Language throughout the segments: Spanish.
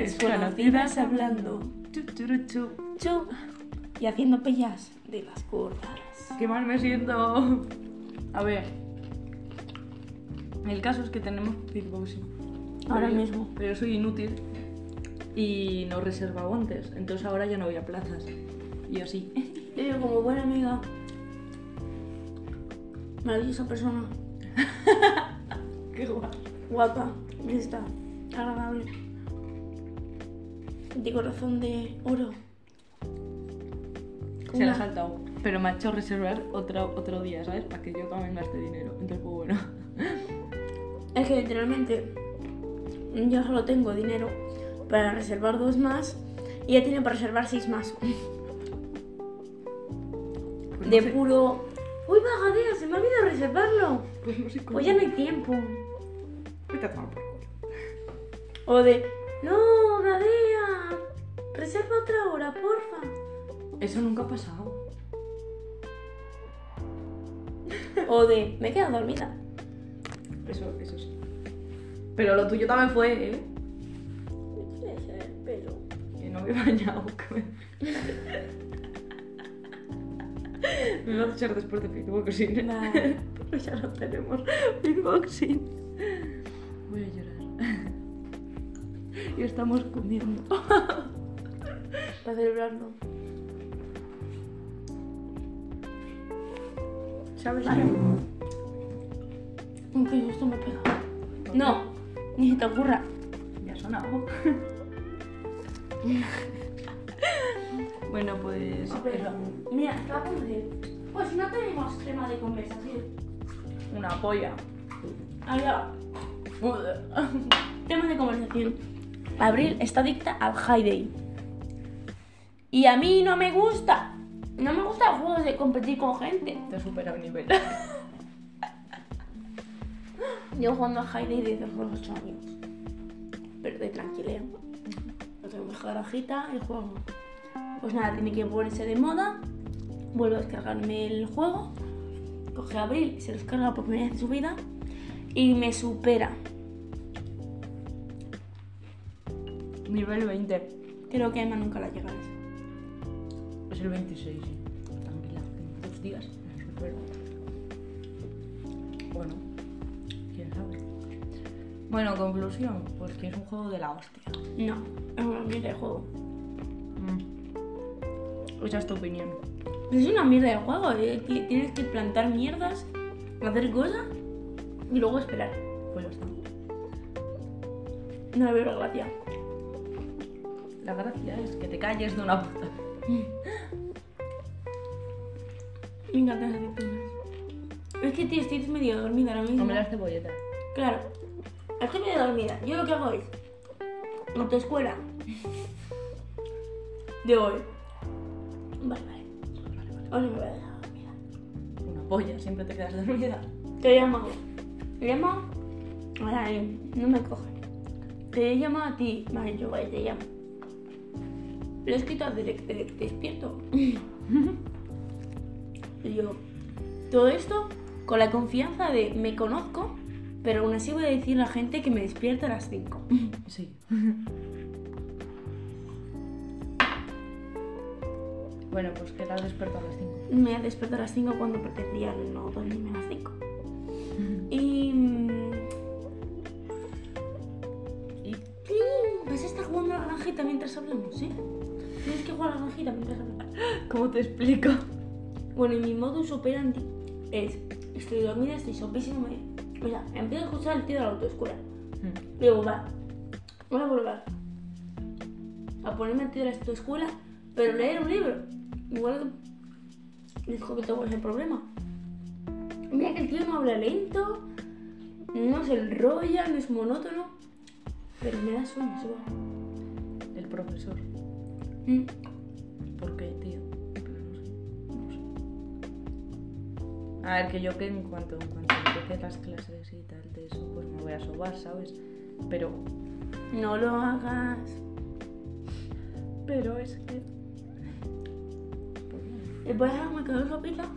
Desconocidas hablando. Y haciendo pellas de las gordas. Qué mal me siento. A ver. El caso es que tenemos kickboxing. Ahora Pero mismo. Pero soy inútil y no reservaba antes. Entonces ahora ya no voy a plazas. Y así. Yo como buena amiga. Maravillosa persona. Qué guay. Guapa. Lista. Agradable. De corazón de oro. Se la ha saltado. Pero me ha hecho reservar otro, otro día, ¿sabes? Para que yo también gaste dinero. Entonces, pues bueno. Es que literalmente yo solo tengo dinero para reservar dos más y ella tiene para reservar seis más. Pues De sé- puro. ¡Uy, bagadea! Se me ha olvidado reservarlo. Pues no sé cómo. Pues ya no hay tiempo. Vete a tomar por culo. O de. ¡No, Gadea! Reserva otra hora, porfa. Eso nunca ha pasado. O de. Me he quedado dormida. Eso, eso sí. Pero lo tuyo también fue, ¿eh? Pero. Que no me he bañado. me- Me vas a echar después de Fitboxing. Vale. Pero ya lo tenemos. Fitboxing. Voy a llorar. Y estamos comiendo. Para celebrarlo. ¿Sabes Vale. qué? Aunque justo me pega. No, ni se te ocurra. Ya ha sonado. bueno, pues. A ver, eso. Mira, estaba por decir. Pues no tenemos tema de conversación. Una polla. Allá. Tema de conversación. Abril está adicta al High Day. Y a mí no me gusta. No me gusta juegos de competir con gente. Te he superado el nivel. Yo jugando al High desde los 8 años. Pero de tranquileo. No tengo mi garajita y juego. Pues nada, tiene que ponerse de moda. Vuelvo a descargarme el juego. Coge a Abril y se descarga por primera vez en su vida. Y me supera. nivel 20. Creo que a Emma nunca la llegará. Es el 26, sí. Tranquila, en dos días me supero. Bueno, quién sabe. Bueno, conclusión, pues que es un juego de la hostia. No, es una mierda de juego. Mm. Esa es tu opinión. Es una mierda de juego. eh, ti- Tienes que plantar mierdas, hacer cosas y luego esperar. Pues ya está. No le veo la gracia. La gracia es que te calles de una puta. Me encantan las aceitunas. Es que, tío, estoy medio dormida ahora mismo. Come las cebolletas. Claro, estoy medio dormida. Yo lo que hago es autoescuela de hoy. Vale, vale. Hoy no me voy a dejar dormida. Una polla, siempre te quedas dormida. Te llamo. Te llamo. Ay, no me coge. Te llamo a ti. Vale, yo vale, te llamo. Lo he escrito que te despierto. Yo, todo esto con la confianza de me conozco, pero aún así voy a decir a la gente que me despierta a las 5. Sí. bueno, pues que te has despertado a las 5. Me ha despertado a las 5 cuando pretendía no dormirme a las 5. Y. Vas a estar jugando a la granjita mientras hablamos, ¿sí? Tienes que jugar a la granjita mientras hablamos. ¿Cómo te explico? Bueno, y mi modus operandi es: estoy dormida, estoy sopísima. me- O sea, empiezo a escuchar el tío de la autoescuela. Digo, va, voy a volver a ponerme el tío de la autoescuela, pero leer un libro. Igual dijo que tengo ese problema. Mira que el tío no habla lento, no se enrolla, no es monótono, pero me da sueño, se va. El profesor. Mm. ¿Por qué, tío? A ver, que yo que en cuanto, en cuanto empiece las clases y tal de eso, pues me voy a sobar, ¿sabes? Pero, No lo hagas. pero es que... Voy a dejarme quedar sopita.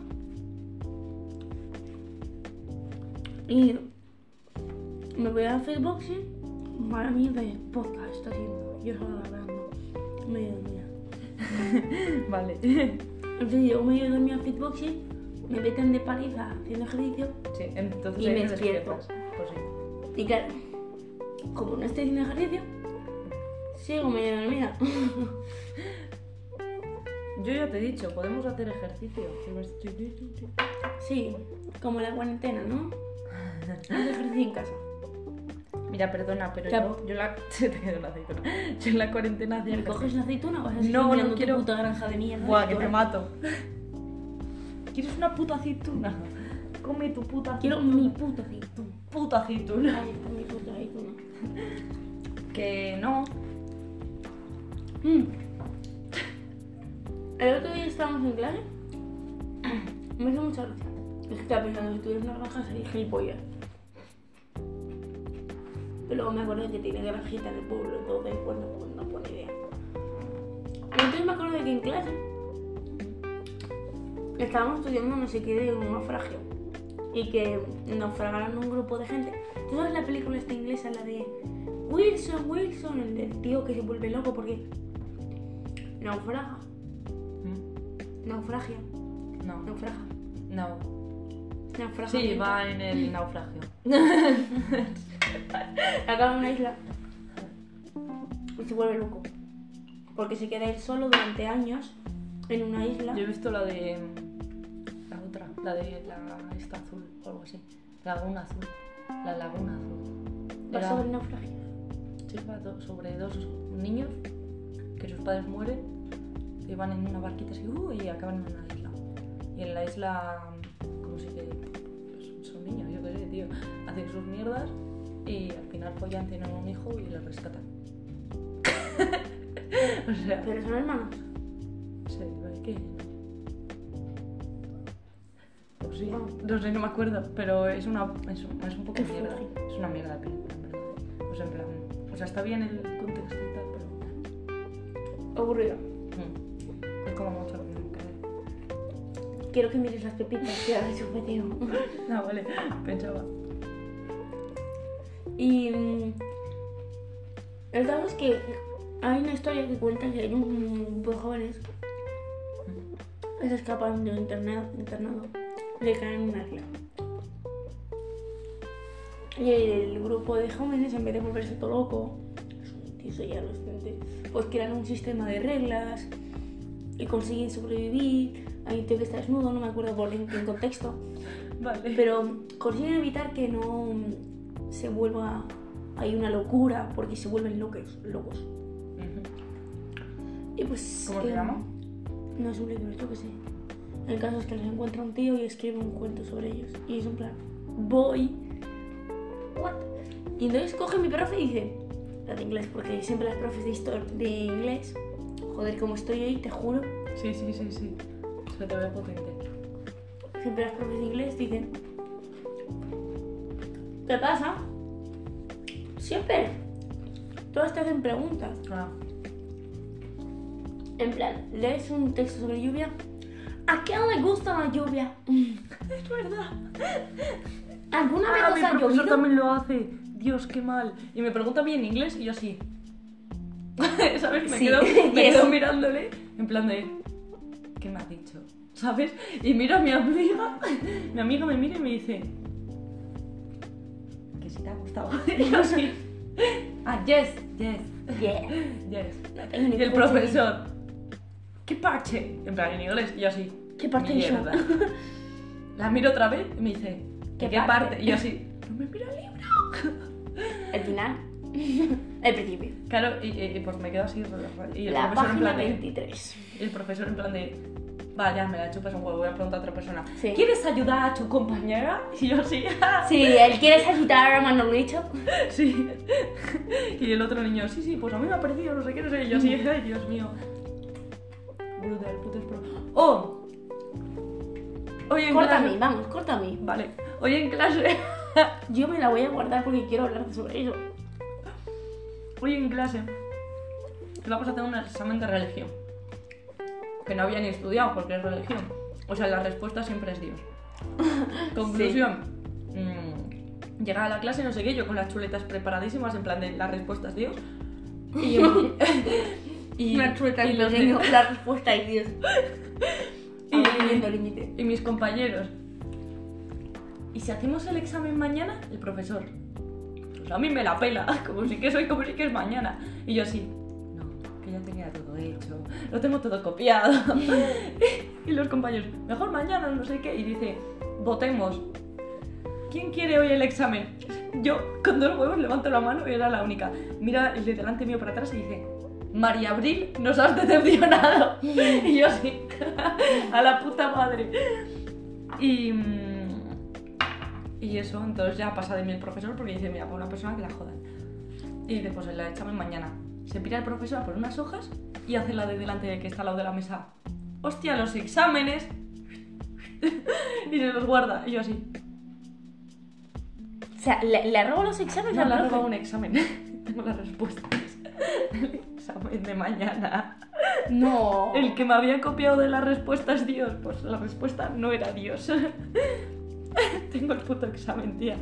Y me voy a hacer boxing. Madre mía de podcast está haciendo. Yo solo hablando. Medio dormida. Vale. Entonces yo medio dormida en fitboxing, me meten de paliza haciendo ejercicio. Sí, entonces Y me despierto. Pues sí. Y claro, como no estoy haciendo ejercicio, sigo medio dormida. Yo ya te he dicho, podemos hacer ejercicio. Sí, como la cuarentena, ¿no? Haz ejercicio en casa. Mira, perdona, pero yo, yo la... Se te quedó una aceituna. Yo en la cuarentena hacía ¿Me coges la aceituna o vas a No, no quiero- tu puta granja de mierda? Buah, que te mato. ¿Quieres una puta aceituna? Come tu puta Quiero aceituna. mi puta aceituna. puta aceituna. Ahí está mi puta aceituna. Que no. Mm. El otro día estábamos en clase. Me hizo mucha gracia. Es que estaba pensando, si tuvieras una granja sería gilipollas. Pero luego me acordé que tiene granjita en el pueblo, entonces pues no, pues no pone idea. Y entonces me acuerdo de que en clase estábamos estudiando no sé qué de un naufragio. Y que naufragaron un grupo de gente. ¿Tú sabes la película esta inglesa, la de Wilson, Wilson, el del tío que se vuelve loco porque naufraga, naufragia, No. naufraga, No. naufraga. Sí, va en el naufragio. Acaba en una isla y se vuelve loco. Porque se queda él solo durante años en una isla. Yo he visto la de. La de la esta azul o algo así. Laguna azul. La laguna azul. Era- sobre naufragio. Sí, va do- sobre dos niños que sus padres mueren y van en una barquita así uh, y acaban en una isla. Y en la isla, como si que pues, son niños, yo qué sé, tío, hacen sus mierdas y al final follan, tienen un hijo y lo rescatan. o sea, Pero son hermanos. Sí, no sé, no me acuerdo, pero es una es, un- es un poco mierda. Es una mierda de película, en verdad. O sea, en plan, o sea, está bien el contexto y tal, pero Aburrido. mm, es como mucho lo mismo que Quiero que mires las pepitas que ha su video. Ah, vale, pensaba. Y mm, el caso es que hay una historia que cuenta que hay un grupo de jóvenes que se escapan de un interna- internado le caen en una isla. Y el grupo de jóvenes, en vez de volverse todo loco, un pues crean un sistema de reglas y consiguen sobrevivir. Hay un tío que está desnudo, no me acuerdo por en qué contexto. Vale. Pero consiguen evitar que no se vuelva hay una locura porque se vuelven locos, locos. Ujú. Y pues ¿Cómo se eh, llama? No es un libro, yo qué sé. El caso es que les encuentra un tío y escribe un cuento sobre ellos. Y es un plan, voy. What? Y entonces coge mi profe y dice, la de inglés, porque siempre las profes de, histor- de inglés, joder, como estoy hoy, te juro, Sí, sí, sí, sí. Se te ve potente. siempre las profes de inglés dicen, ¿qué pasa? Siempre. Todas te hacen preguntas. Ah, En plan, lees un texto sobre lluvia. ¿A quién le gusta la lluvia? es verdad. ¿Alguna vez Ah, os mi ha profesor llovido? también lo hace. Dios, qué mal. Y me pregunta a mí en inglés y yo así. ¿Sabes? Me, Sí, quedo, me yes. quedo mirándole en plan de. ¿Qué me ha dicho? ¿Sabes? Y miro a mi amiga. Mi amiga me mira y me dice. Que si te ha gustado. Y yo así. Ah, yes, yes, Yeah. yes. No tengo ni Y el puta profesor. ¿Qué parche? En plan, en inglés. Y yo así. ¿Qué parte hizo? La miro otra vez y me dice. ¿Qué ¿Qué, ¿Qué parte? parte? Y yo así. No me mira el libro. El final. El principio. Claro, y, y- pues me quedo así. Y el La profesor en página plan de. 23. y el profesor en plan de. Vaya, me la chupas un huevo, voy a preguntar a otra persona. Sí. ¿Quieres ayudar a tu compañera? Y yo así. Sí, él quiere agitar a Manolito. sí. Y el otro niño, sí, sí, pues a mí me ha parecido, no sé qué, no sé. Y yo así, ay, Dios mío. Brutal, puto es pro. ¡Oh! Hoy en mí, clase. vamos, mí. Vale. Hoy en clase. Yo me la voy a guardar porque quiero hablar sobre eso. Hoy en clase. Vamos a hacer un examen de religión. Que no había ni estudiado porque es religión. O sea, la respuesta siempre es Dios. Conclusión. mm, Llegaba a la clase, no sé qué, yo con las chuletas preparadísimas, en plan de las respuestas, Dios. Y, y, Una chuleta y y la respuesta es Dios. El límite. y mis compañeros. ¿Y si hacemos el examen mañana? El profesor. Pues a mí me la pela, como si que soy, como si que es mañana. Y yo así, no, que ya tenía todo hecho, lo tengo todo copiado. y los compañeros, mejor mañana, no sé qué. Y dice, votemos. ¿Quién quiere hoy el examen? Yo, con dos huevos, levanto la mano y era la única. Mira el de delante mío para atrás y dice, María Abril, nos has decepcionado. y yo así, a la puta madre. Y, y eso, entonces ya pasa de mí el profesor porque dice, mira, por una persona que la jodan. Y dice, pues el examen mañana. Se pira el profesor por unas hojas y hace la de delante de que está al lado de la mesa. Hostia, los exámenes. y se los guarda. Y yo así. O sea, ¿le, le robo los exámenes No le robado un examen. Tengo las respuestas. El examen de mañana. No. El que me había copiado de las respuestas Dios, pues la respuesta no era Dios. Tengo el puto examen, tía.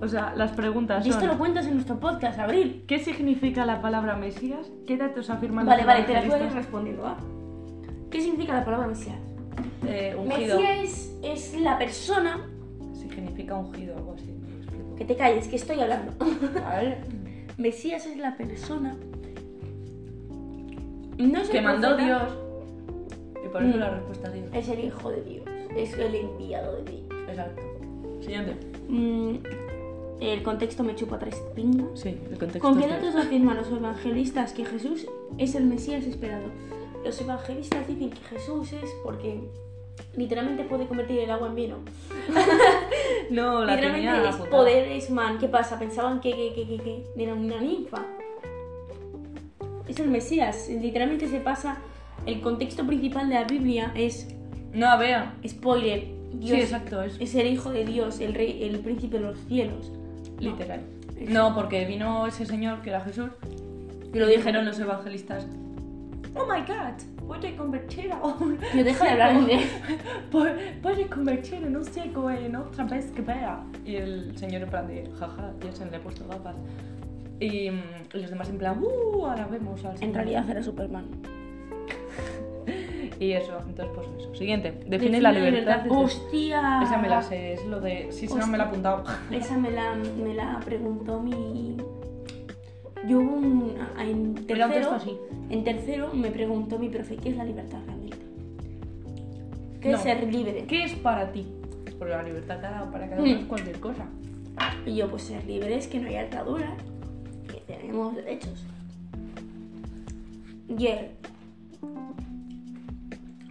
O sea, las preguntas Y esto lo cuentas en nuestro podcast, Abril. ¿Qué significa la palabra Mesías? ¿Qué datos afirman Vale, los vale, te las voy a ir respondiendo. ¿Qué significa la palabra Mesías? Eh, ungido. Mesías es, es la persona... Significa ungido, algo así. Que te calles, que estoy hablando. Vale. Mesías es la persona... No Que mandó profeta, Dios. Y por eso Mm. la respuesta es Dios. Es el hijo de Dios. Es el enviado de Dios. Exacto. Siguiente. Mm, el contexto me chupa tres pingas. Sí, el contexto. ¿Con qué datos afirman los evangelistas que Jesús es el Mesías esperado? Los evangelistas dicen que Jesús es porque literalmente puede convertir el agua en vino. No, la tenía literalmente es poder, es man. ¿Qué pasa? Pensaban que, que, que, que, que era una ninfa. Es el Mesías. Literalmente se pasa. El contexto principal de la Biblia es No, a ver. spoiler. Dios Sí, exacto, es es el hijo de Dios, el rey, el príncipe de los cielos. No. literal. No, porque vino ese señor que era Jesús y lo dijeron los evangelistas. Oh my god, puede convertir a un. Yo deja de hablar en inglés. Puede, puede convertir en un ciego en otra vez que vea. Y el señor en plan de, jaja, ya se le he puesto gafas. Y, mm, y los demás en plan, uh, ahora vemos al En señor". realidad era Superman. Y eso, entonces pues eso. Siguiente, define, la libertad. desde- Hostia. Esa me la sé, es lo de. Sí, si no me la he apuntado. Esa me la, me la preguntó mi. Yo hubo un. En tercero, así. en tercero me preguntó mi profe, ¿qué es la libertad realmente? ¿Qué No. es ser libre? ¿Qué es para ti? Porque la libertad cada- para cada Mm. uno es cualquier cosa. Y yo, pues ser libre es que no hay ataduras, que tenemos derechos. Y él,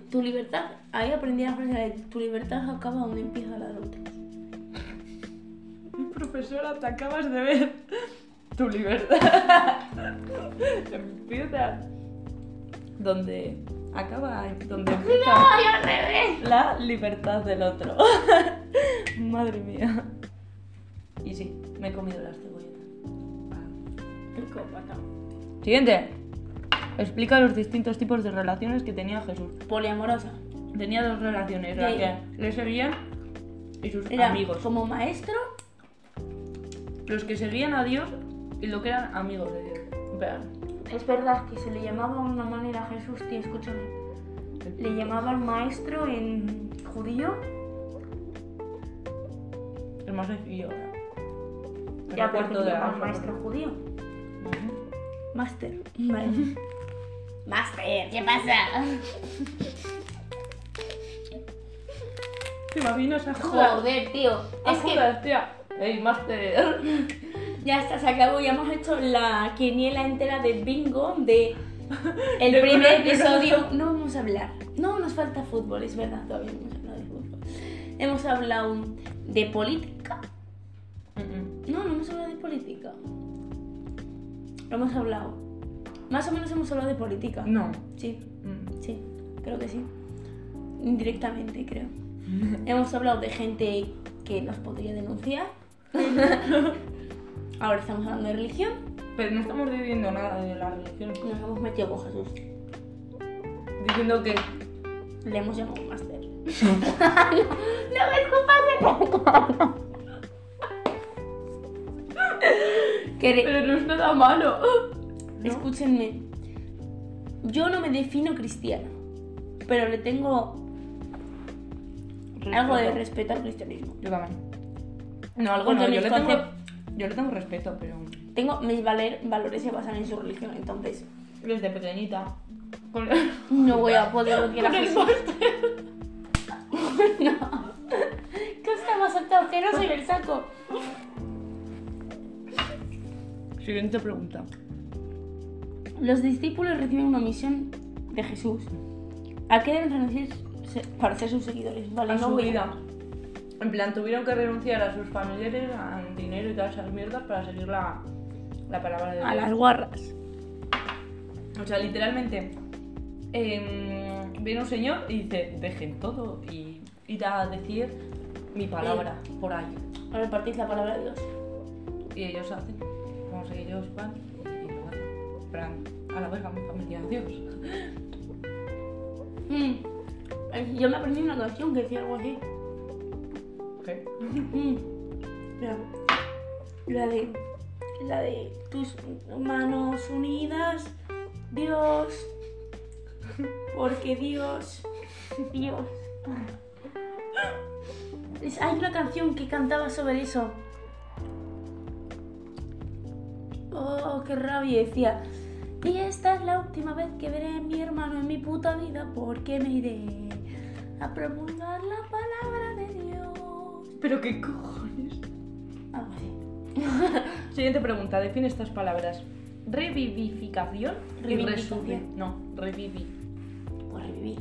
tu libertad, ahí aprendí la frase de tu libertad acaba donde empieza la de otros. Profesora, te acabas de ver tu libertad. Empieza donde acaba, donde empieza ¡Ay, al revés! la libertad del otro. Madre mía. Y sí, me he comido las cebolletas. Psicópata. Siguiente. Explica los distintos tipos de relaciones que tenía Jesús. Poliamorosa. Tenía dos relaciones, la que le seguían y sus Era amigos. como maestro Los que seguían a Dios y lo que eran amigos de Dios. Vean. Es verdad que se le llamaba de una manera a Jesús, tío, escúchame. Le llamaban maestro en judío. El más sencillo. Me Ya, pero le llamaban maestro judío. Master. Vale. Master, ¿qué pasa? ¿Te imaginas a Judas? Joder, tío. A Es que Judas, tía. Ey, Master. ya está, se acabó. Ya hemos hecho la quiniela entera de bingo de el primer episodio. No vamos a hablar. No, nos falta fútbol, es verdad, todavía no hemos hablado de fútbol. Hemos hablado de política. No, no hemos hablado de política. Lo hemos hablado. Más o menos hemos hablado de política. No. Sí, Mm. sí, creo que sí. Indirectamente, creo. hemos hablado de gente que nos podría denunciar. Ahora estamos hablando de religión. Pero no estamos diciendo nada de la religión. Nos hemos metido con Jesús. Diciendo que Le hemos llamado máster. no, me escupas Que re- Pero no es nada malo. ¿No? Escúchenme. Yo no me defino cristiana, pero le tengo algo de respeto al cristianismo. Yo también. No, algo Porque no, yo mis le, tengo, concep- yo le tengo respeto, pero Tengo mis valer- valores se basan en su religión, entonces desde pequeñita. Con no voy a poder odiar a Jesús. No. ¿Qué estaba saltado? Que no soy el saco. Siguiente pregunta. Los discípulos reciben una misión de Jesús. ¿A qué deben renunciar para ser sus seguidores? Vale, a no su voy a- vida. En plan, tuvieron que renunciar a sus familiares, a dinero y todas esas mierdas para seguir la, la palabra de Dios. A las guarras. O sea, literalmente, em, viene un señor y dice, dejen todo y ir a decir mi palabra por ahí. A repartir la palabra de Dios. Y ellos hacen, como si ellos van y lo hacen. Plan, a la verga, mi familia, adiós. Mm. Eh, Yo me aprendí una canción que decía algo así. La de. La de tus manos unidas, Dios. Porque Dios. Dios. Hay una canción que cantaba sobre eso. Oh, qué rabia. Decía. Y esta es la última vez que veré a mi hermano en mi puta vida porque me iré a promulgar la Dios. ¿Pero qué cojones? Algo así. Siguiente pregunta, define estas palabras. Revivificación y resurrección. No, revivi Pues revivir.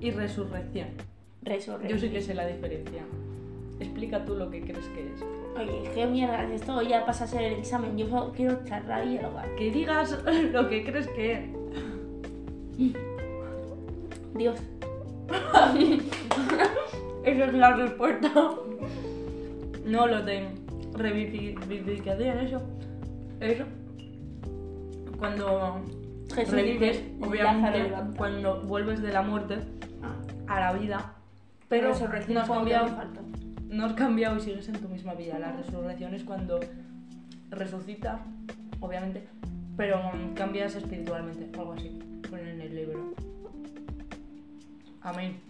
y resurrección. Resurrección. Yo sí que sé la diferencia. Explica tú lo que crees que es. Oye, qué mierda es esto. Ya pasa a ser el examen. Yo solo quiero charlar y dialogar. Que digas lo que crees que es. Dios. Esa es la respuesta. No, lo de revivificación, eso. Eso. Cuando Jesús revives, dice, obviamente, cuando vuelves de la muerte Ah, a la vida. Pero no has cambiado no has cambiado y sigues en tu misma vida. La resurrección es cuando resucitas, obviamente, pero cambias espiritualmente, algo así. Ponen en el libro. Amén.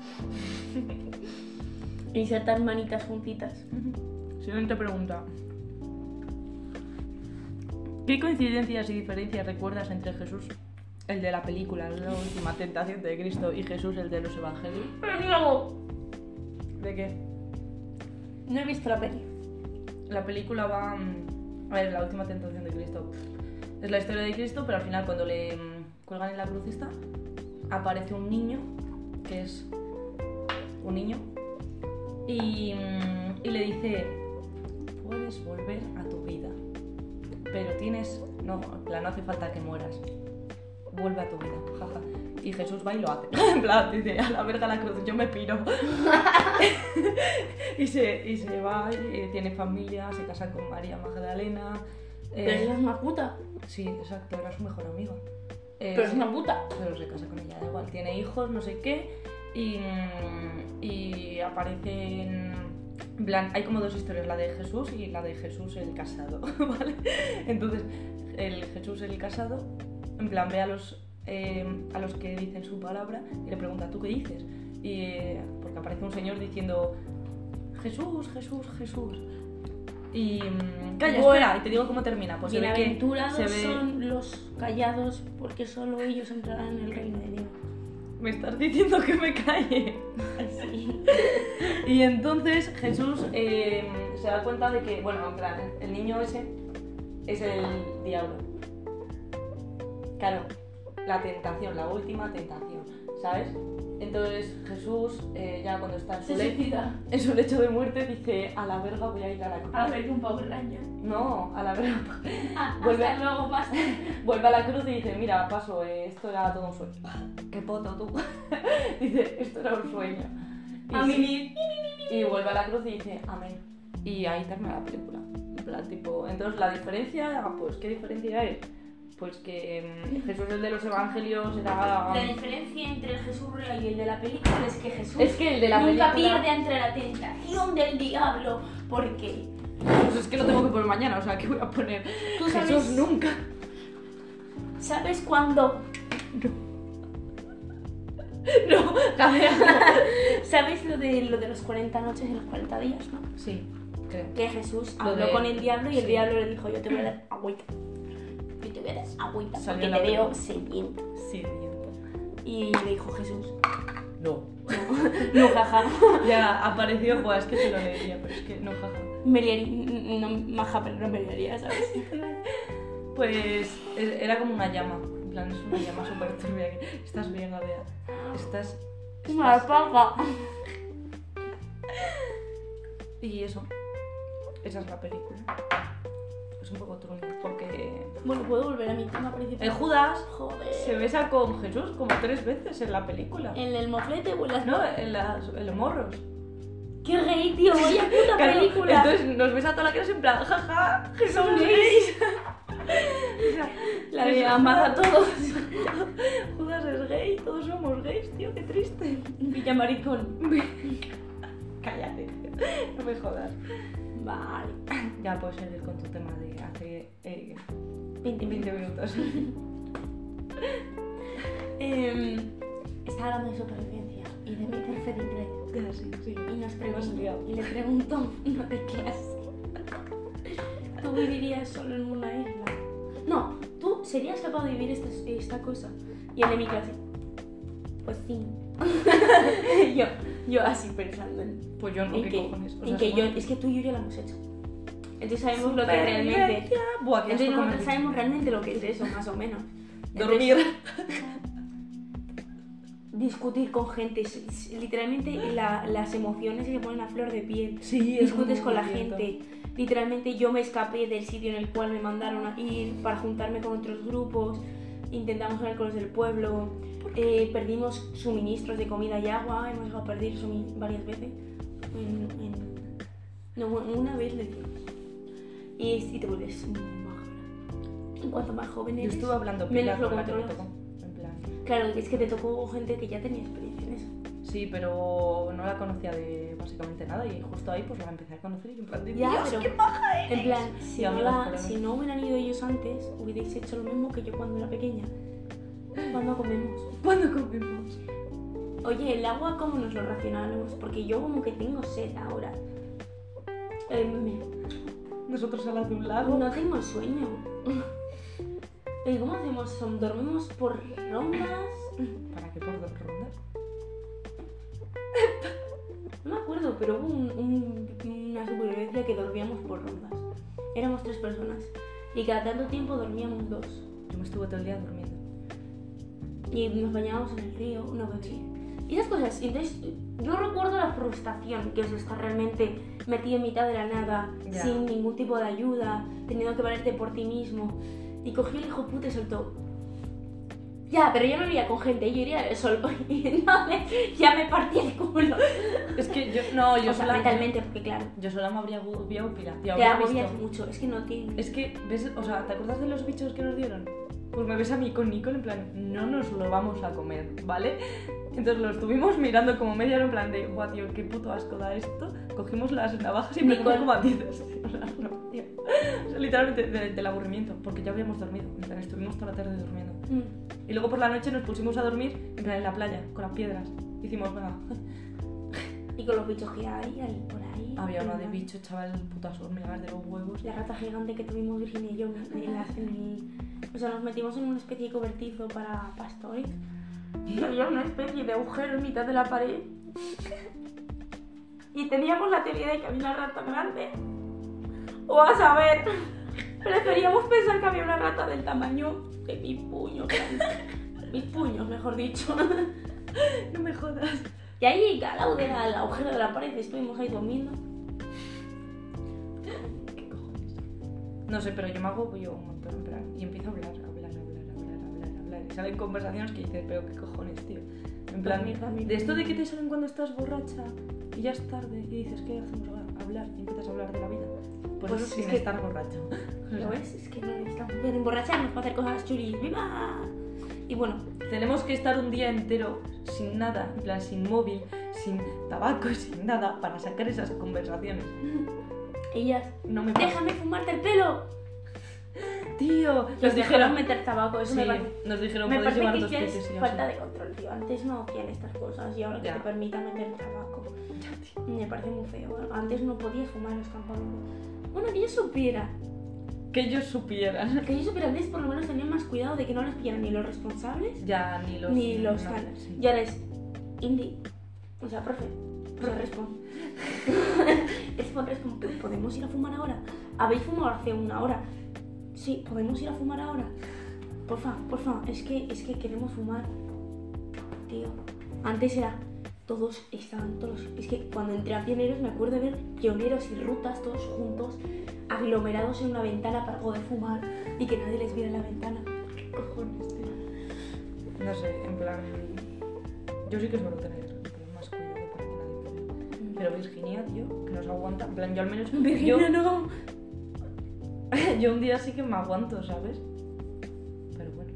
Insertar manitas juntitas. Siguiente pregunta. ¿Qué coincidencias y diferencias recuerdas entre Jesús, el de la película, la última tentación de Cristo, y Jesús, el de los evangelios? Pero ¿De qué? no he visto la peli. La película va. mm, A ver, la última tentación de Cristo. Es la historia de Cristo, pero al final, cuando le mm, cuelgan en la cruz aparece un niño, que es un niño, y, mm, y le dice: Puedes volver a tu vida, pero tienes. No, plan, no hace falta que mueras. Vuelve a tu vida, jaja. Y Jesús va y lo hace. En plan, dice: A la verga la cruz, yo me piro. y, se, y se va, y tiene familia, se casa con María Magdalena. eh, Pero ella es una puta. Sí, exacto, era su mejor amiga. Eh, Pero es una puta. pero se casa con ella, da igual. Tiene hijos, no sé qué. Y, mm, y aparece en. En plan, hay como dos historias, la de Jesús y la de Jesús el casado, ¿vale? Entonces, el Jesús el casado, en plan, ve a los, eh, a los que dicen su palabra y le pregunta, ¿tú qué dices? Y, eh, porque aparece un señor diciendo, Jesús, Jesús, Jesús. Y. mm, Calla, Bueno. espera, y te digo cómo termina. Pues se ve que. Bienaventurados se ve- son los callados porque solo ellos entrarán en el reino de Dios. Me estás diciendo que me calle. Y entonces Jesús eh, se da cuenta de que, bueno, en plan, el niño ese es el diablo. Claro, la tentación, la última tentación, ¿sabes? Entonces Jesús, eh, ya cuando está en su, Se le- suicida. en su lecho de muerte, dice, a la verga voy a ir a la cruz. A ver, un poco raña. No, a la verga. Ah, Vuelve- hasta luego, basta. Vuelve a la cruz y dice, mira, paso, eh, esto era todo un sueño. Qué poto tú. dice, esto era un sueño. Y A sí, mí y vuelve a la cruz y dice amén. Y ahí termina la película. En plan, tipo, entonces la diferencia, pues, ¿qué diferencia es? Pues que mm, Jesús el de los evangelios era. La diferencia entre el Jesús real y el de la película es que Jesús Es que el de la nunca película. pierde ante la tentación del diablo porque Pues es que lo tengo que poner mañana, o sea, que voy a poner ¿Tú Jesús nunca. ¿Sabes cuándo? No, Javier. ¿Sabes lo de, lo de los 40 noches y los 40 días, no? Sí, creo. Que Jesús habló de- con el diablo y el diablo le dijo, yo te voy a dar agüita. Dar agüita Salió porque te veo sediento. Sí, tiempo. Y le dijo Jesús, No. no, jaja. Ya apareció, pues es que te lo leería, pero es que no, jaja. Me liaría, no, maja, pero no me liaría, ¿sabes? Pues es- era como una llama. En plan, es una llama súper turbia. que- Estás bien, Gadea. Estás. Una alpaca. Y eso. Esa es la película. Es un poco truño, porque. Bueno, puedo volver a mi tema principal. El Judas Joder. se besa con Jesús como tres veces en la película. ¿En el moflete o en las No, en, las, en los morros. ¡Qué gay, tío! ¡Vaya puta Claro, película! Entonces nos besa toda la clase en plan, jaja, Jesús Son gays. O sea, La de amad a todos. Judas es gay, todos somos gays, tío, qué triste. Villamaricón. Cállate, tío. no me jodas. Vale. Ya puedes seguir con tu tema de hace eh, 20 20 minutos. minutos. Em, está hablando de supervivencia y de meterse de inglés. Ya, sí, sí. Y nos preguntó, y le preguntó no de clase. ¿Tú vivirías solo en una isla? No, ¿tú serías capaz de vivir esta, esta cosa? Y el de mi clase, pues sí. yo, yo así pensando en, Pues yo no, en ¿qué que, cojones? O en sea, que yo, es que tú y yo ya lo hemos hecho. Entonces sabemos lo que realmente... Buah, qué Entonces nosotros sabemos realmente lo que es eso, más o menos. Dormir. Entonces, discutir con gente, literalmente la- las emociones se ponen a flor de piel. Sí, es Discutes con la gente. Literalmente yo me escapé del sitio en el cual me mandaron a ir para juntarme con otros grupos. Intentamos hablar con los del pueblo. eh, perdimos suministros de comida y agua. Hemos llegado a perder varias veces. En- en- no, una vez le dimos. Y, y te vuelves majara. En cuanto más joven Yo eres, estuve hablando menos lo controlas. tocó. En plan. Claro, es que te tocó gente que ya tenía experiencia en eso. Sí, pero no la conocía de básicamente nada y justo ahí pues la empecé a conocer y en plan de Ya, Dios, pero- qué maja eres. En plan, si, no, la- si no hubieran ido ellos antes, hubierais hecho lo mismo que yo cuando era pequeña. Cuando comemos. ¿Cuándo comemos? Oye, el agua, ¿cómo nos lo racionamos? Porque yo como que tengo sed ahora. Eh, Nosotros a la de un lago. no tengo sueño. Eh, ¿Cómo hacemos? eso? ¿Dormimos por rondas? ¿Para qué por dos rondas? No me acuerdo, pero hubo un- un- una supervivencia que dormíamos por rondas. Éramos tres personas. Y cada tanto tiempo dormíamos dos. Yo me estuve todo el día durmiendo. y nos bañábamos en el río, una vez así. Y esas cosas. Y entonces, yo recuerdo la frustración que es estar realmente metido en mitad de la nada, Ya. sin ningún tipo de ayuda, teniendo que valerte por ti mismo. Y cogió el hijo puta y soltó. Ya, pero yo no iría con gente, yo iría solo. Y entonces ya me partí el culo. Es que yo. No, yo o sea, sola. mentalmente, porque claro, Yo sola me habría. Y te agobias mucho. Es que no tienes. Es que, ¿ves? O sea, ¿te acuerdas de los bichos que nos dieron? Pues me ves a mí con Nicole en plan, no nos lo vamos a comer, ¿vale? Entonces lo estuvimos mirando como media hora en plan de, guau, tío, qué puto asco da esto. Cogimos las navajas y empezamos como a tiros. O sea, no, tío. O sea, literalmente de- del aburrimiento, porque ya habíamos dormido. En plan, estuvimos toda la tarde durmiendo. Mm. Y luego por la noche nos pusimos a dormir en plan en la playa, con las piedras. Hicimos, venga. Y con los bichos que hay, ahí por ahí. Había una de Venga. bicho, chaval, putas hormigas de los huevos. La rata gigante que tuvimos Virginia y yo en las- en el- O sea, nos metimos en una especie de cobertizo para pastores. Y había una especie de agujero en mitad de la pared. Y teníamos la teoría de que había una rata grande. O a saber, preferíamos pensar que había una rata del tamaño de mi puño grande. Mis puños, mejor dicho. No me jodas. Y ahí, al lado del agujero de la pared, estuvimos ahí durmiendo. No sé, pero yo me hago yo plan, y empiezo a hablar, hablar, hablar, hablar, hablar, hablar. Y salen conversaciones que dices, pero qué cojones, tío. En plan, Dormir, dormir, de esto de que te salen cuando estás borracha y ya es tarde y dices, ¿qué hacemos ahora? Hablar y empiezas a hablar de la vida. Pues, Pues eso es sin que- estar borracho. ¿Lo ves? Es que no necesitamos emborracharnos para hacer cosas chulis. ¡Viva! Y bueno, Tenemos que estar un día entero sin nada, en plan, sin móvil, sin tabaco, sin nada, para sacar esas conversaciones. Ellas, No me pasa. déjame fumarte el pelo. Tío, Nos dijeron meter tabaco, eso Sí, me parece. nos dijeron Me llevar que dos petes es falta de control, tío. Antes no hacían estas cosas y ahora que Ya. te permitan meter tabaco. Ya. Me parece muy feo. Antes no podías fumar en los campamentos. Bueno, que yo supiera. Que ellos supieran. Que yo supiera antes por lo menos tenían más cuidado de que no les pillaran ni los responsables Ya, ni los. ni los no, tal. sí. Y ahora es Indy. O sea, profe. Profe, responde. Respon, respon. ¿Podemos ir a fumar ahora? ¿Habéis fumado hace una hora? Sí, ¿podemos ir a fumar ahora? Porfa, porfa, es que, es que queremos fumar. Tío, antes era. Todos estaban todos. Es que cuando entré a pioneros me acuerdo de ver pioneros y rutas todos juntos, aglomerados en una ventana para poder fumar y que nadie les viera en la ventana. ¿Qué cojones, tío? No sé, en plan. Yo sí que suelo tener más cuidado para que nadie vea. Pero Virginia, tío, que nos aguanta. En plan, yo al menos. Virginia, no. Yo, un día sí que me aguanto, ¿sabes? Pero bueno.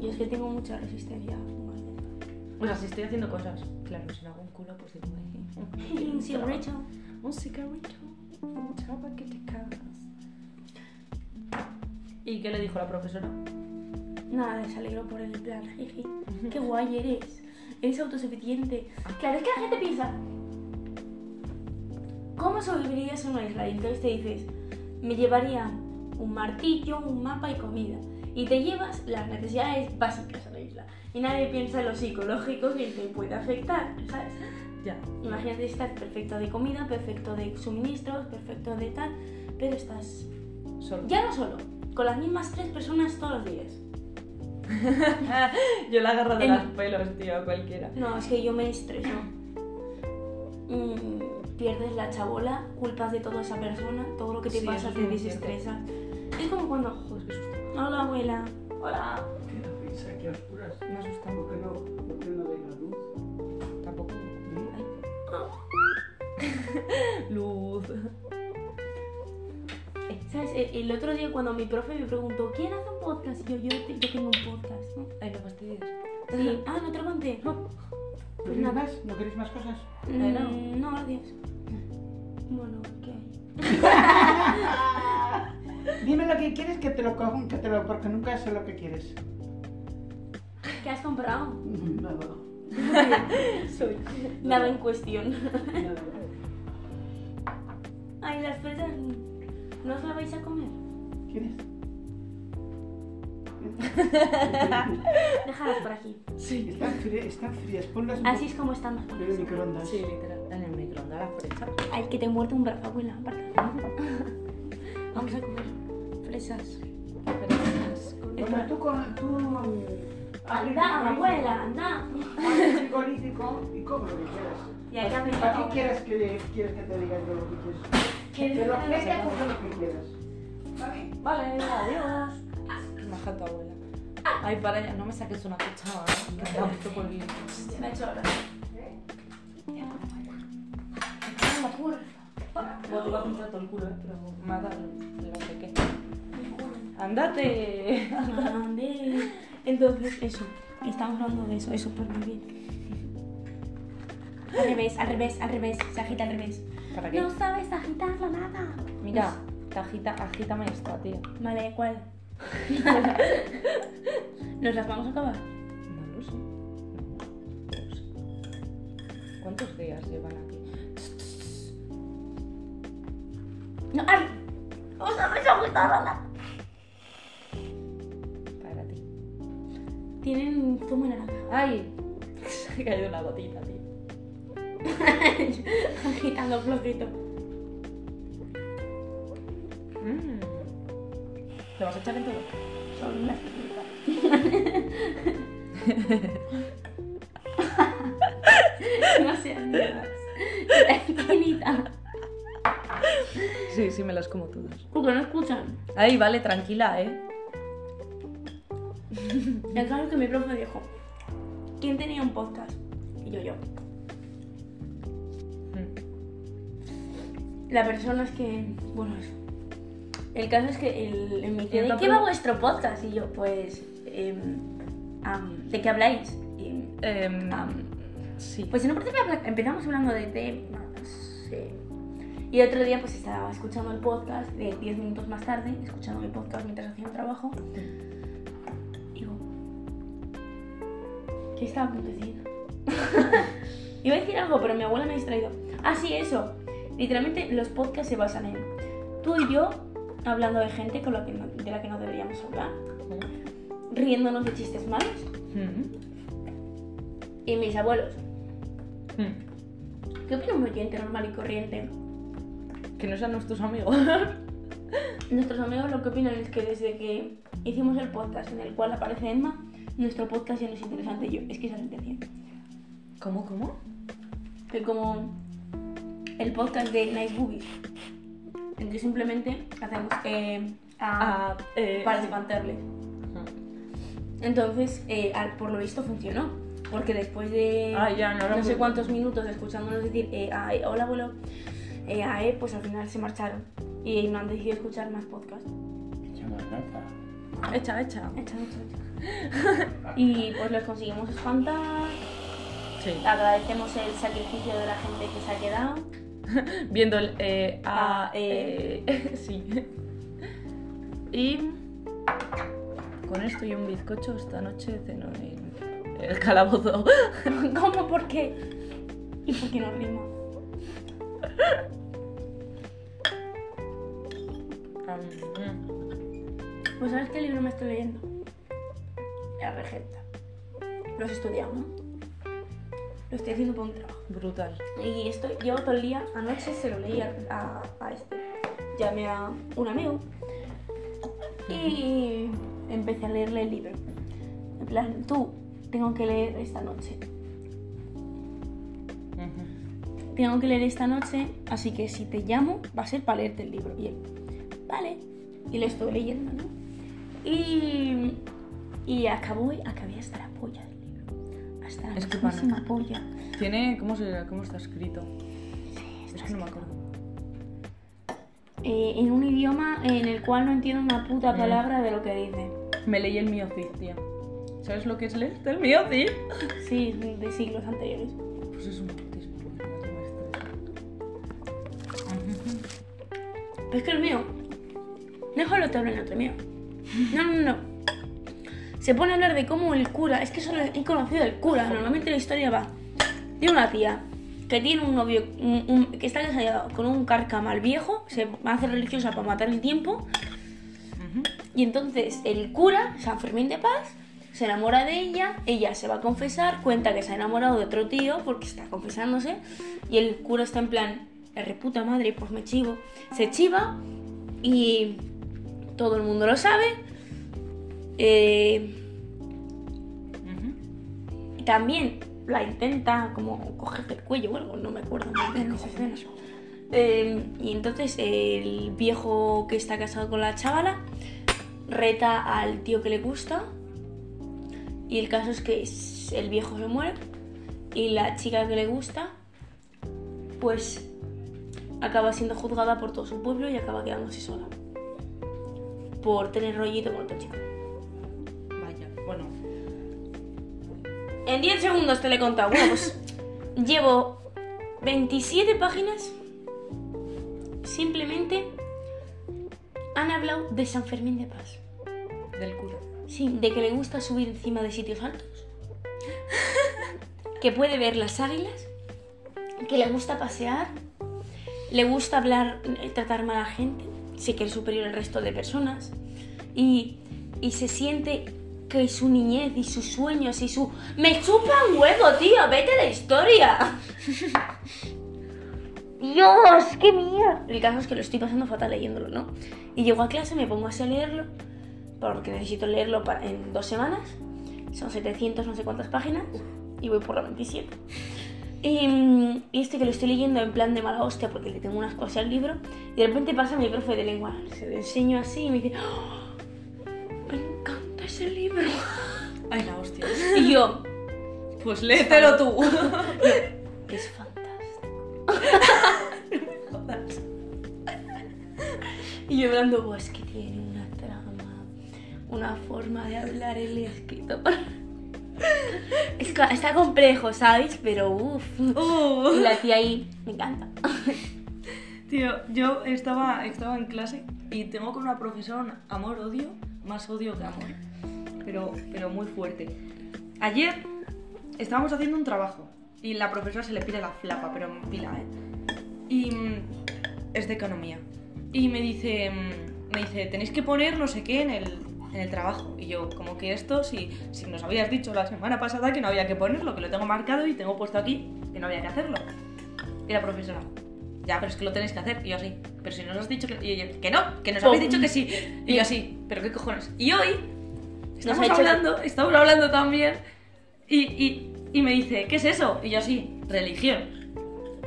Yo es que tengo mucha resistencia a fumar. O sea, si estoy haciendo cosas, claro, si no hago un culo, pues digo, "Ay, Un cigarrillo. Un cigarrillo, un chapa que te cagas. ¿Y qué le dijo la profesora? Nada, se alegró por el plan. Jeje. Qué guay eres. Eres autosuficiente. Claro, es que la gente piensa. ¿Cómo sobrevivirías en una isla? Y entonces te dices, me llevaría un martillo, un mapa y comida. Y te llevas las necesidades básicas a la isla. Y nadie piensa en lo psicológico que te puede afectar, ¿sabes? Ya. Imagínate estar perfecto de comida, perfecto de suministros, perfecto de tal, pero estás Solo. ya no solo, con las mismas tres personas todos los días. Yo la agarro de En- los pelos, tío, a cualquiera. No, es que yo me estreso. Mm, pierdes la chabola, culpas de toda esa persona, todo lo que te Sí, pasa te muy cuando. Joder, qué susto. Hola, abuela. Hola. ¿Qué risa, qué oscuras? Me asusta. ¿Por qué no, por qué no ven la luz? Tampoco. ¿Sí? Luz. Eh, ¿Sabes? Eh, El otro día cuando mi profe me preguntó, ¿quién hace un podcast? Y yo, yo, yo tengo un podcast, ¿no? Ay, no fastidies. Sí. Ah, no te lo conté. ¿No Pues queréis nada. más? ¿No queréis más cosas? Ay, no. Mm, no, gracias. Bueno, ¿qué hay? Dime lo que quieres que te lo cojo, que te lo, porque nunca sé lo que quieres. ¿Qué has comprado? Nada. Soy. Nada en cuestión. Nada. Ay, las fresas, ¿no os las vais a comer? ¿Quieres? Déjalas por aquí. Sí. Están frías, están frías. Ponlas un Así es como están poco en el microondas. Sí, literal. En el microondas las fresas. Ay, que te muerto un brazo, abuela. Vamos a comer Fresas. Bueno, tú con... Tú... Abuela, frigorífico y come lo que quieras. Y acá me ¿Para qué quieres que, quieres que te diga yo lo que quieres? ¿Quieres Te lo que que lo coge lo que quieras. ¿Vale? Vale, adiós. Qué maja tu abuela. Ay, para allá, no me saques una cuchara. Que me por. Me ha hecho ahora. Bueno, te va a pinchar todo el culo, ¿eh? Pero me ha dado el no sé ¡Andate! Entonces, eso. Estamos hablando de eso, eso por vivir. Al revés, al revés, al revés. Se agita al revés. ¿Para qué? No sabes agitarla nada. Mira, te agita, agítame esta, tía. Vale, ¿cuál? ¿Nos las vamos a acabar? No lo sé. No, no lo sé. ¿Cuántos días llevan aquí? No, ¡ay! ¡No sabes agitarla! Tienen zumo de naranja. ¡Ay! Se ha caído una gotita, tío. Agitando flojito. Mm. ¿Te vas a echar en todo? Son unas No seas mierdas. Tranquilita. Sí, sí, me las como todas. Porque no escuchan. Ay, vale, tranquila, ¿eh? El caso es que mi profe dijo: ¿Quién tenía un podcast? Y yo, yo. Mm. La persona es que. Bueno. El caso es que el, el ¿De qué va vuestro podcast? Y yo, pues. em, ¿De qué habláis? Y, Em, am, sí. Pues en un principio empezamos hablando de temas. sí. Y otro día pues estaba escuchando el podcast, de 10 minutos más tarde, escuchando mi podcast mientras hacía el trabajo. Y ¿qué estaba a punto de decir? Iba a decir algo, pero mi abuela me ha distraído. Ah, sí, eso. Literalmente los podcasts se basan en tú y yo hablando de gente con la que no- de la que no deberíamos hablar, riéndonos de chistes malos, Mm. y mis abuelos. Mm. ¿Qué opina un oyente normal y corriente? Que no sean nuestros amigos. Nuestros amigos lo que opinan es que desde que hicimos el podcast en el cual aparece Emma, nuestro podcast ya no es interesante. Yo, es que esa intención. ¿Cómo, cómo? Que como el podcast de Nice Boobies, en que simplemente hacemos eh, a- Ah, eh, para sí. espantarles. Entonces, eh, al- por lo visto funcionó. Porque después de Ah, ya, no era sé muy- cuántos minutos de escuchándonos decir eh, "Ay, hola abuelo, eh, ae", pues al final se marcharon y no han decidido escuchar más podcasts. Echamos nota. Echa, echa. Echa, echa, echa. y pues los conseguimos espantar. Sí. Agradecemos el sacrificio de la gente que se ha quedado. Viendo el eh, a, Ah, eh. eh, sí. Y con esto y un bizcocho esta noche ceno en el calabozo. ¿Cómo? ¿Por qué? ¿Y por qué no rima? Pues ¿sabes qué libro me estoy leyendo? La Regenta. Lo has estudiado, ¿no? Lo estoy haciendo por un trabajo. Brutal. Y estoy, llevo todo el día, anoche se lo leí a, a- a este. Llamé a un amigo y empecé a leerle el libro. En plan, tú, tengo que leer esta noche. Tengo que leer esta noche, así que si te llamo, va a ser para leerte el libro. Y él, vale. Y lo estoy leyendo, ¿no? Y, y acabó, acabé hasta la polla del libro. Hasta la Es que polla. Tiene. ¿Cómo, se, ¿Cómo está escrito? Es que no me acuerdo. eh, en un idioma en el cual no entiendo una puta palabra de lo que dice. Me leí el Miocid, tía. ¿Sabes lo que es leerte el Miocid? Sí, de siglos anteriores. Pues es un. Pero es que el mío. Déjalo te hablo en otro mío. No, no, no. Se pone a hablar de cómo el cura. Es que solo he conocido el cura. Normalmente la historia va de una tía que tiene un novio un- un- que está casada con un carcamal viejo. Se hace religiosa para matar el tiempo. Y entonces el cura, San Fermín de Paz, se enamora de ella, ella se va a confesar, cuenta que se ha enamorado de otro tío porque está confesándose, y el cura está en plan, "La reputa madre, pues me chivo. Se chiva y todo el mundo lo sabe. Eh, también la intenta como coger del cuello o algo, no me acuerdo muy bien esa escena. Eh, y entonces el viejo que está casado con la chavala reta al tío que le gusta y el caso es que el viejo se muere y la chica que le gusta pues acaba siendo juzgada por todo su pueblo y acaba quedándose sola por tener rollito con otro chico. En 10 segundos te lo he contado. Bueno, pues llevo 27 páginas. Simplemente han hablado de San Fermín de Paz. Del cura. Sí, de que le gusta subir encima de sitios altos. Que puede ver las águilas. Que le gusta pasear. Le gusta hablar, eh, tratar mal a la gente. Se cree superior al resto de personas. Y, y se siente que su niñez y sus sueños y su... ¡Me chupa un huevo, tío! ¡Vete la historia! ¡Dios! ¡Qué mierda! El caso es que lo estoy pasando fatal leyéndolo, ¿no? Y llego a clase, me pongo así a leerlo porque necesito leerlo para- en dos semanas. Son 700 no sé cuántas páginas y voy por la 27. Y, y este que lo estoy leyendo en plan de mala hostia porque le tengo unas cosas al libro y de repente pasa mi profe de lengua, se lo enseño así y me dice, "Oh, ese libro. Ay, la hostia. Y yo, Pues léetelo tú. es fantástico. y yo hablando, "Buah, es que tiene una trama, una forma de hablar el escrito. Es que está complejo, ¿sabes? Pero uff. Y la tía ahí, me encanta. Tío, yo estaba, estaba en clase y tengo con una profesora amor-odio, más odio que amor, pero, pero muy fuerte. Ayer estábamos haciendo un trabajo y la profesora se le pide la flapa, pero en pila, ¿eh? Y mm, es de economía. Y me dice, mm, me dice, tenéis que poner no sé qué en el, en el trabajo. Y yo, como que esto, si, si nos habías dicho la semana pasada que no había que ponerlo, que lo tengo marcado y tengo puesto aquí, que no había que hacerlo. Y la profesora, ya, pero es que lo tenéis que hacer. Y yo así, pero si nos has dicho que... Y que no, que nos habéis dicho que sí. Y yo así, pero qué cojones. Y hoy estamos ha dicho hablando, estamos hablando también y, y, y me dice, ¿qué es eso? Y yo así, religión.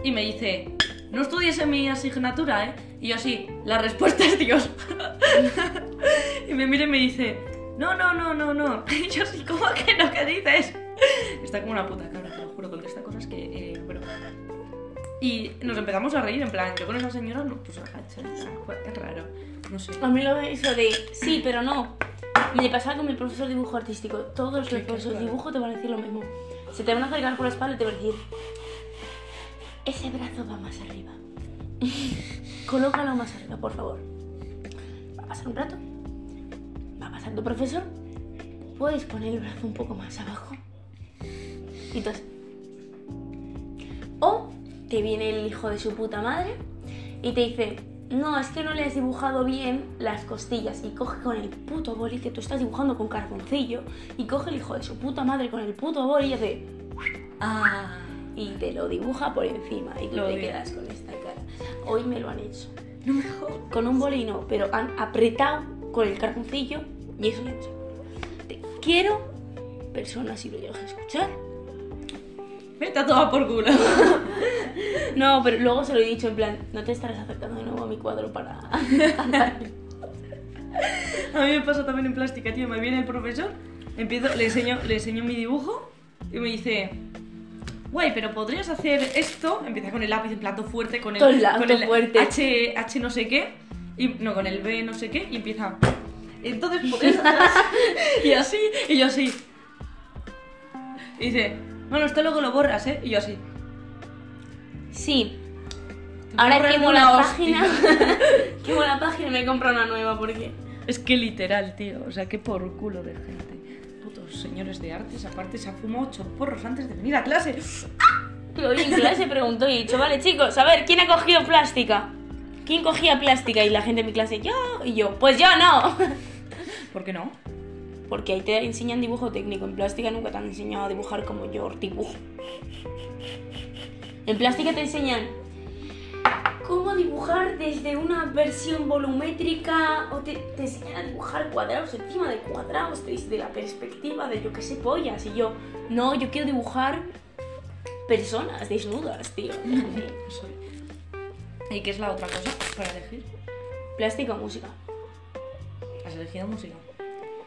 Y me dice, no estudies en mi asignatura, ¿eh? Y yo así, la respuesta es Dios. y me mira y me dice, no, no, no, no, no. Y yo así, ¿cómo que no? ¿Qué dices? Está como una puta cabra, te lo juro, contesta cosas que, eh, bueno. Y nos empezamos a reír, en plan, yo con esa señora, no, pues fue raro, no sé. A mí lo eso de sí, pero no. Me pasaba con mi profesor de dibujo artístico. Todos los profesores de dibujo te van a decir lo mismo. Se te van a acercar por la espalda y te van a decir: Ese brazo va más arriba. Colócalo más arriba, por favor. Va a pasar un rato. Va a pasar tu profesor. Puedes poner el brazo un poco más abajo. Y entonces. O te viene el hijo de su puta madre y te dice, no, es que no le has dibujado bien las costillas. Y coge con el puto boli que tú estás dibujando con carboncillo y coge el hijo de su puta madre con el puto boli y hace... Ah, Y te lo dibuja por encima y tú Lo te quedas con esta cara. Hoy me lo han hecho. no me jodas. Con un boli no, pero han apretado con el carboncillo y eso ya no sé. Te quiero, persona, si lo llegas a escuchar. Vete a tomar por culo. No, pero luego se lo he dicho en plan, no te estarás acercando de nuevo a mi cuadro para... A mí me pasa también en plástica, tío. Me viene el profesor, empiezo, le enseño, le enseño mi dibujo y me dice, guay, pero podrías hacer esto. Empieza con el lápiz en plato fuerte, con el, lado con el fuerte. H, H no sé qué, y no, con el B no sé qué, y empieza. Entonces podrías hacer así, y así, y yo así. Y dice, bueno, esto luego lo borras, ¿eh? Y yo así. Sí, ahora quemo la página. quemo la página y me compro una nueva porque... Es que literal, tío. O sea, que por culo de gente. Putos señores de artes, aparte se ha fumado ocho porros antes de venir a clase. Que hoy en clase preguntó y he dicho, vale chicos, a ver, ¿quién ha cogido plástica? ¿Quién cogía plástica? Y la gente en mi clase, yo. Y yo, pues yo no. ¿Por qué no? Porque ahí te enseñan dibujo técnico. En plástica nunca te han enseñado a dibujar como yo dibujo. En plástica te enseñan cómo dibujar desde una versión volumétrica o te, te enseñan a dibujar cuadrados encima de cuadrados desde la perspectiva de yo que sé pollas. Y yo, no, yo quiero dibujar personas desnudas, tío. ¿Y qué es la otra cosa para elegir? Plástica o música. Has elegido música.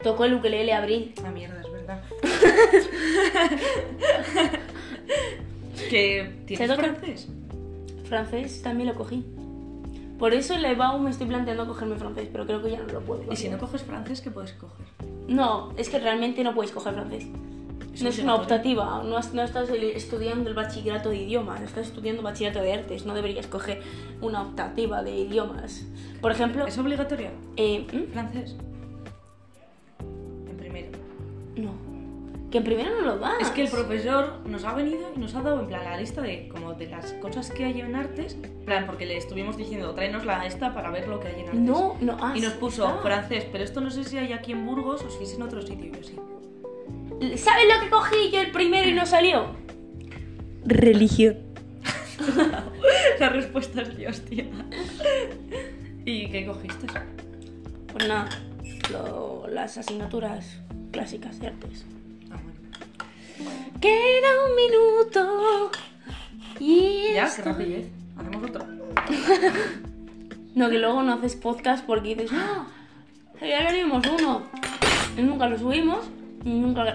Tocó el ukelele abril. Ah, mierda, es verdad. que tienes toca? francés. Francés también lo cogí. Por eso en la EBAU me estoy planteando cogerme francés, pero creo que ya no lo puedo. Y si no coges francés, ¿qué puedes coger? No, es que realmente no puedes coger francés. No es una optativa, no, has- no estás el- estudiando el bachillerato de idiomas, estás estudiando bachillerato de artes, no deberías coger una optativa de idiomas. Por ejemplo, ¿Es obligatorio? eh, ¿hmm? Francés. No, que en primero no lo das. Es que el profesor nos ha venido y nos ha dado en plan la lista de como de las cosas que hay en artes, en plan porque le estuvimos diciendo tráenos la esta para ver lo que hay en artes. No, no, ah, Y nos puso ah. francés, pero esto no sé si hay aquí en Burgos o si es en otro sitio, yo sí. ¿Sabes lo que cogí yo el primero y no salió? Religión. La respuesta es Dios, tía. ¿Y qué cogiste? Pues nada, lo- las asignaturas clásicas de artes. Ah, bueno. Queda un minuto. Y Ya, esto- qué rapidez. Hacemos otro. No, que luego no haces podcast porque dices, no, ya haremos uno. Y nunca lo subimos y nunca lo...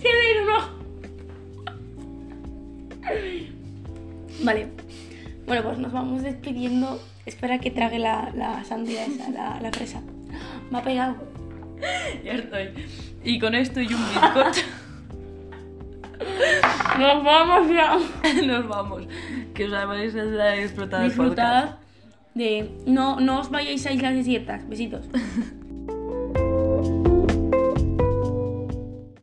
Siempre uno. Vale. Bueno, pues nos vamos despidiendo. Espera que trague la, la sandía esa, la, la fresa. Me ha pegado. Ya estoy. Y con esto y un bizcocho. Nos vamos ya. Nos vamos. Que os hayáis disfrutado. Disfrutad de. No, no os vayáis a islas desiertas. Besitos.